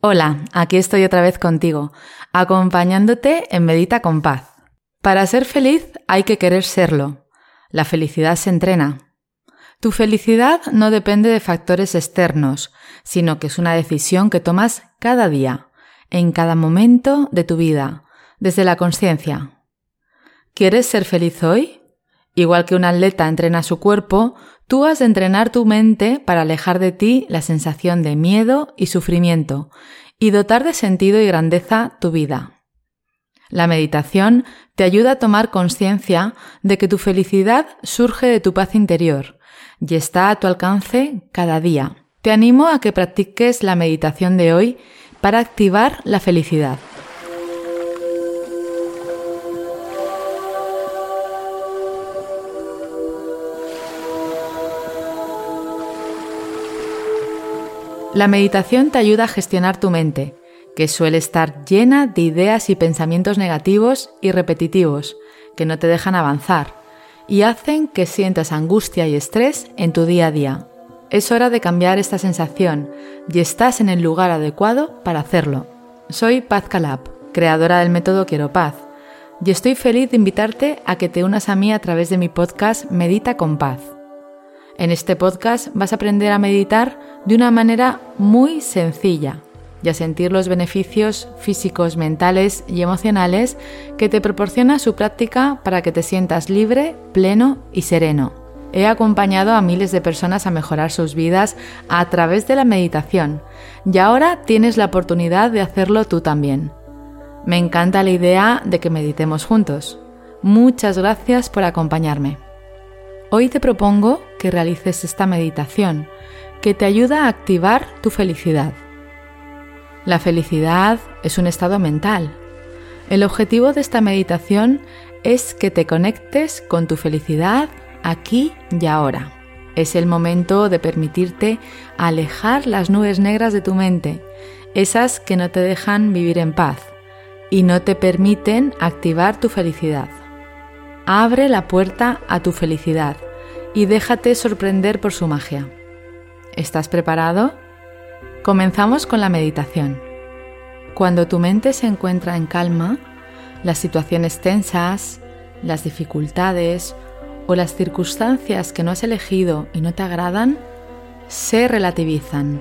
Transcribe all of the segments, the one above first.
Hola, aquí estoy otra vez contigo, acompañándote en Medita con Paz. Para ser feliz hay que querer serlo. La felicidad se entrena. Tu felicidad no depende de factores externos, sino que es una decisión que tomas cada día, en cada momento de tu vida, desde la conciencia. ¿Quieres ser feliz hoy? Igual que un atleta entrena su cuerpo, Tú has de entrenar tu mente para alejar de ti la sensación de miedo y sufrimiento y dotar de sentido y grandeza tu vida. La meditación te ayuda a tomar conciencia de que tu felicidad surge de tu paz interior y está a tu alcance cada día. Te animo a que practiques la meditación de hoy para activar la felicidad. La meditación te ayuda a gestionar tu mente, que suele estar llena de ideas y pensamientos negativos y repetitivos, que no te dejan avanzar, y hacen que sientas angustia y estrés en tu día a día. Es hora de cambiar esta sensación y estás en el lugar adecuado para hacerlo. Soy Paz Calab, creadora del método Quiero Paz, y estoy feliz de invitarte a que te unas a mí a través de mi podcast Medita con Paz. En este podcast vas a aprender a meditar de una manera muy sencilla y a sentir los beneficios físicos, mentales y emocionales que te proporciona su práctica para que te sientas libre, pleno y sereno. He acompañado a miles de personas a mejorar sus vidas a través de la meditación y ahora tienes la oportunidad de hacerlo tú también. Me encanta la idea de que meditemos juntos. Muchas gracias por acompañarme. Hoy te propongo que realices esta meditación que te ayuda a activar tu felicidad. La felicidad es un estado mental. El objetivo de esta meditación es que te conectes con tu felicidad aquí y ahora. Es el momento de permitirte alejar las nubes negras de tu mente, esas que no te dejan vivir en paz y no te permiten activar tu felicidad. Abre la puerta a tu felicidad y déjate sorprender por su magia. ¿Estás preparado? Comenzamos con la meditación. Cuando tu mente se encuentra en calma, las situaciones tensas, las dificultades o las circunstancias que no has elegido y no te agradan se relativizan.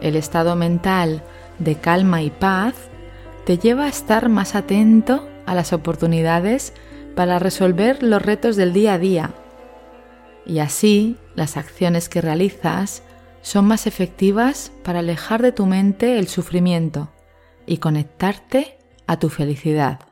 El estado mental de calma y paz te lleva a estar más atento a las oportunidades para resolver los retos del día a día. Y así las acciones que realizas son más efectivas para alejar de tu mente el sufrimiento y conectarte a tu felicidad.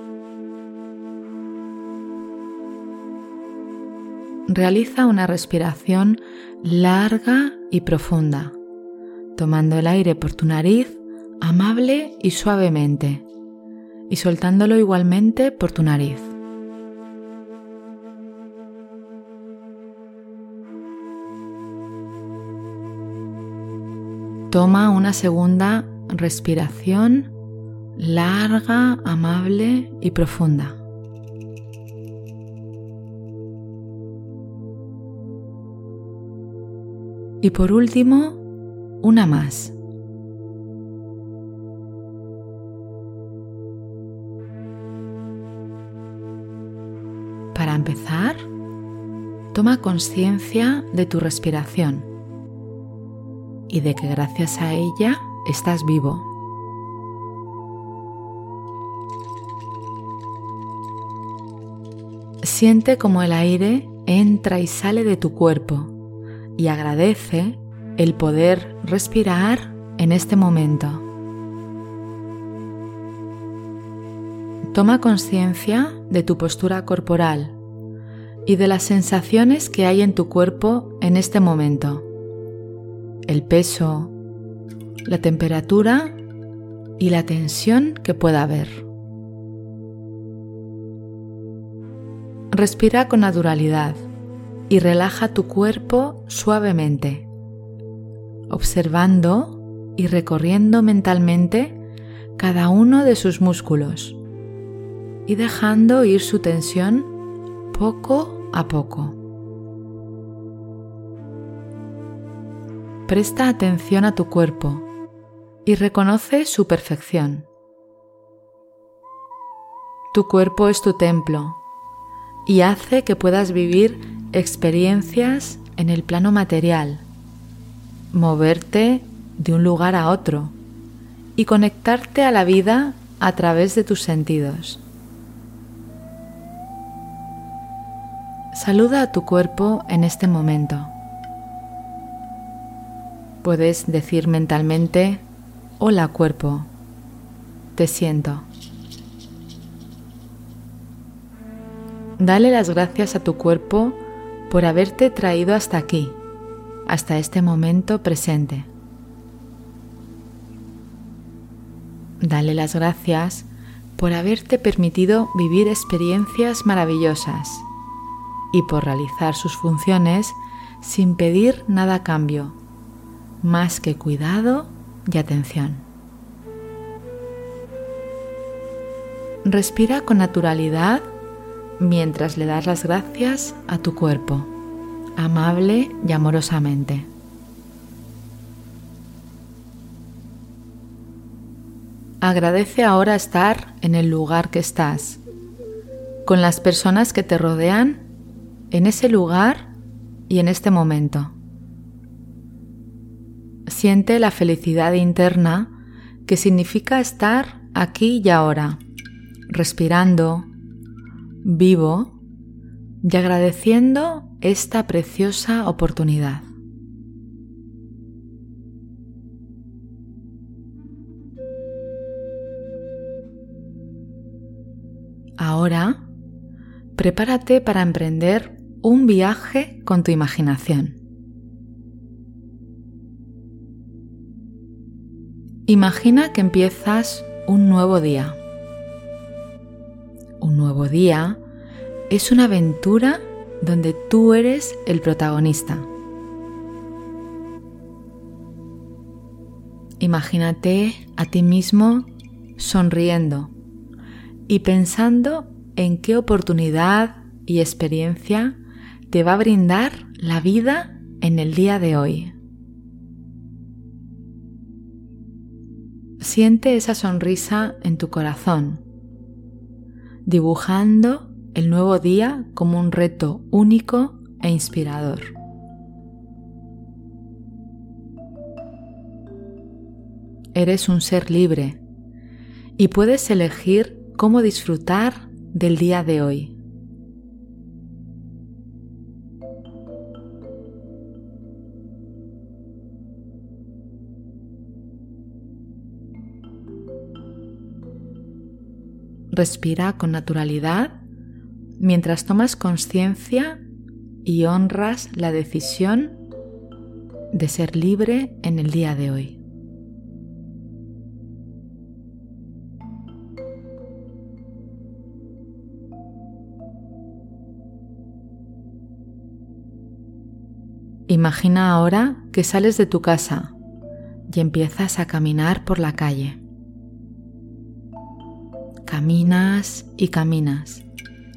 Realiza una respiración larga y profunda, tomando el aire por tu nariz amable y suavemente y soltándolo igualmente por tu nariz. Toma una segunda respiración larga, amable y profunda. Y por último, una más. Para empezar, toma conciencia de tu respiración y de que gracias a ella estás vivo. Siente como el aire entra y sale de tu cuerpo y agradece el poder respirar en este momento. Toma conciencia de tu postura corporal y de las sensaciones que hay en tu cuerpo en este momento. El peso, la temperatura y la tensión que pueda haber. Respira con naturalidad y relaja tu cuerpo suavemente, observando y recorriendo mentalmente cada uno de sus músculos y dejando ir su tensión poco a poco. Presta atención a tu cuerpo y reconoce su perfección. Tu cuerpo es tu templo y hace que puedas vivir experiencias en el plano material, moverte de un lugar a otro y conectarte a la vida a través de tus sentidos. Saluda a tu cuerpo en este momento. Puedes decir mentalmente, hola cuerpo, te siento. Dale las gracias a tu cuerpo por haberte traído hasta aquí, hasta este momento presente. Dale las gracias por haberte permitido vivir experiencias maravillosas y por realizar sus funciones sin pedir nada a cambio, más que cuidado y atención. Respira con naturalidad mientras le das las gracias a tu cuerpo, amable y amorosamente. Agradece ahora estar en el lugar que estás, con las personas que te rodean, en ese lugar y en este momento. Siente la felicidad interna que significa estar aquí y ahora, respirando, vivo y agradeciendo esta preciosa oportunidad. Ahora, prepárate para emprender un viaje con tu imaginación. Imagina que empiezas un nuevo día un nuevo día es una aventura donde tú eres el protagonista. Imagínate a ti mismo sonriendo y pensando en qué oportunidad y experiencia te va a brindar la vida en el día de hoy. Siente esa sonrisa en tu corazón dibujando el nuevo día como un reto único e inspirador. Eres un ser libre y puedes elegir cómo disfrutar del día de hoy. Respira con naturalidad mientras tomas conciencia y honras la decisión de ser libre en el día de hoy. Imagina ahora que sales de tu casa y empiezas a caminar por la calle. Caminas y caminas,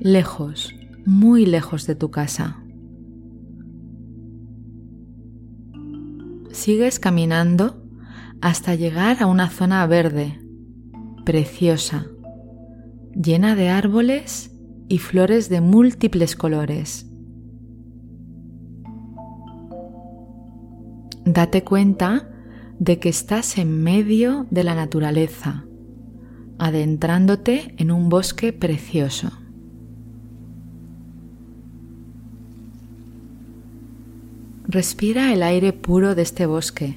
lejos, muy lejos de tu casa. Sigues caminando hasta llegar a una zona verde, preciosa, llena de árboles y flores de múltiples colores. Date cuenta de que estás en medio de la naturaleza adentrándote en un bosque precioso. Respira el aire puro de este bosque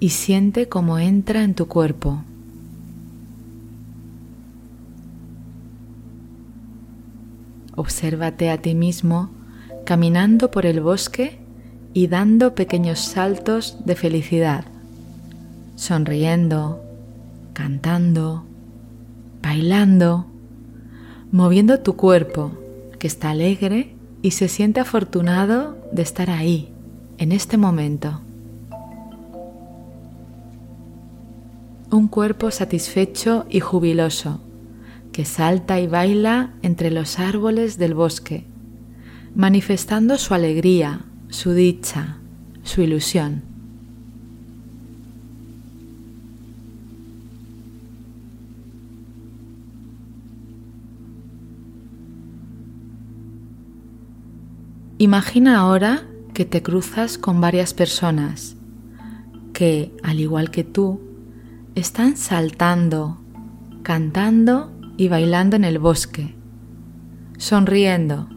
y siente cómo entra en tu cuerpo. Obsérvate a ti mismo caminando por el bosque y dando pequeños saltos de felicidad, sonriendo, cantando, bailando, moviendo tu cuerpo que está alegre y se siente afortunado de estar ahí, en este momento. Un cuerpo satisfecho y jubiloso que salta y baila entre los árboles del bosque, manifestando su alegría, su dicha, su ilusión. Imagina ahora que te cruzas con varias personas que, al igual que tú, están saltando, cantando y bailando en el bosque, sonriendo,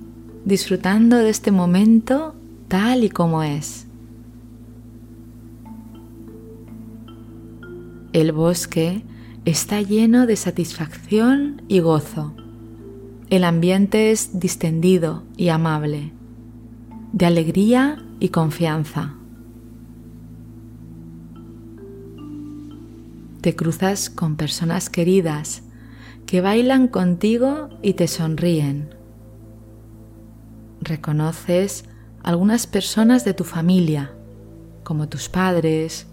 disfrutando de este momento tal y como es. El bosque está lleno de satisfacción y gozo. El ambiente es distendido y amable de alegría y confianza. Te cruzas con personas queridas que bailan contigo y te sonríen. Reconoces algunas personas de tu familia, como tus padres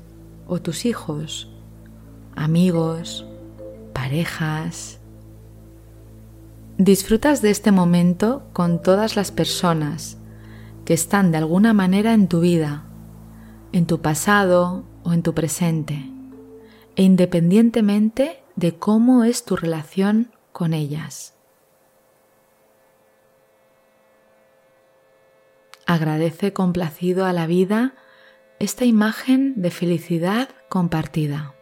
o tus hijos, amigos, parejas. Disfrutas de este momento con todas las personas que están de alguna manera en tu vida, en tu pasado o en tu presente, e independientemente de cómo es tu relación con ellas. Agradece complacido a la vida esta imagen de felicidad compartida.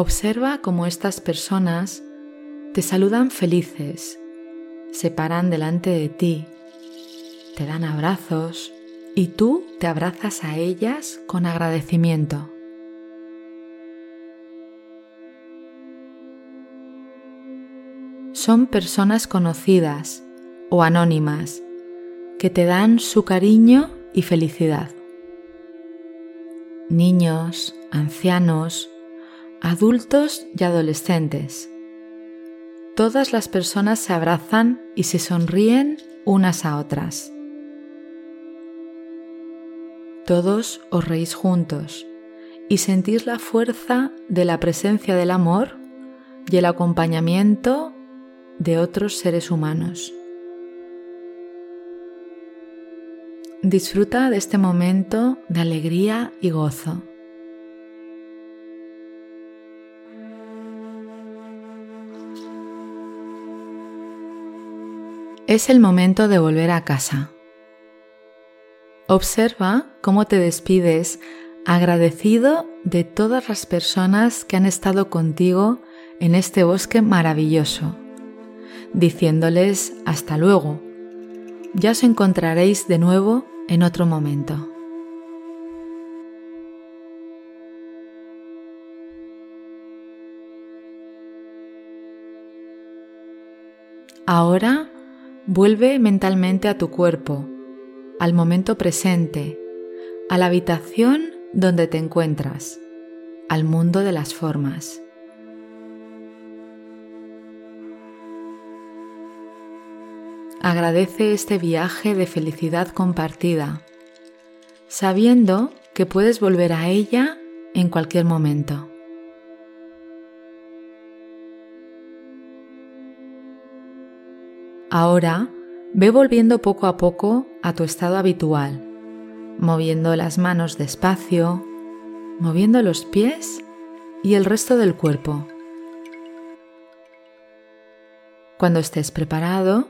Observa cómo estas personas te saludan felices, se paran delante de ti, te dan abrazos y tú te abrazas a ellas con agradecimiento. Son personas conocidas o anónimas que te dan su cariño y felicidad. Niños, ancianos, adultos y adolescentes. Todas las personas se abrazan y se sonríen unas a otras. Todos os reís juntos y sentís la fuerza de la presencia del amor y el acompañamiento de otros seres humanos. Disfruta de este momento de alegría y gozo. Es el momento de volver a casa. Observa cómo te despides agradecido de todas las personas que han estado contigo en este bosque maravilloso, diciéndoles hasta luego. Ya os encontraréis de nuevo en otro momento. Ahora Vuelve mentalmente a tu cuerpo, al momento presente, a la habitación donde te encuentras, al mundo de las formas. Agradece este viaje de felicidad compartida, sabiendo que puedes volver a ella en cualquier momento. Ahora ve volviendo poco a poco a tu estado habitual, moviendo las manos despacio, moviendo los pies y el resto del cuerpo. Cuando estés preparado,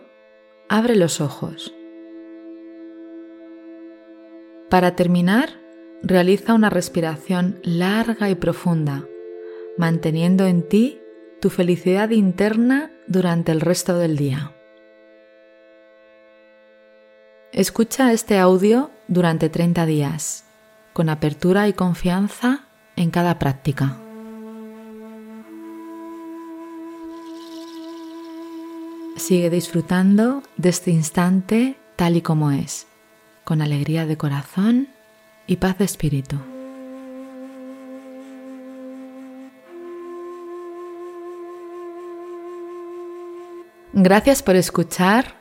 abre los ojos. Para terminar, realiza una respiración larga y profunda, manteniendo en ti tu felicidad interna durante el resto del día. Escucha este audio durante 30 días, con apertura y confianza en cada práctica. Sigue disfrutando de este instante tal y como es, con alegría de corazón y paz de espíritu. Gracias por escuchar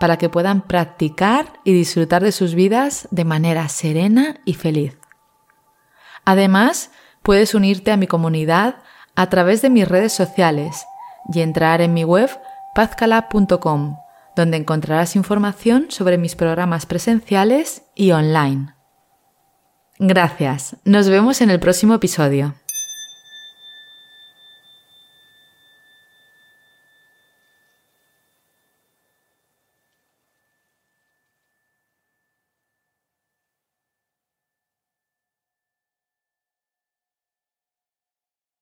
para que puedan practicar y disfrutar de sus vidas de manera serena y feliz. Además, puedes unirte a mi comunidad a través de mis redes sociales y entrar en mi web pazcala.com, donde encontrarás información sobre mis programas presenciales y online. Gracias, nos vemos en el próximo episodio.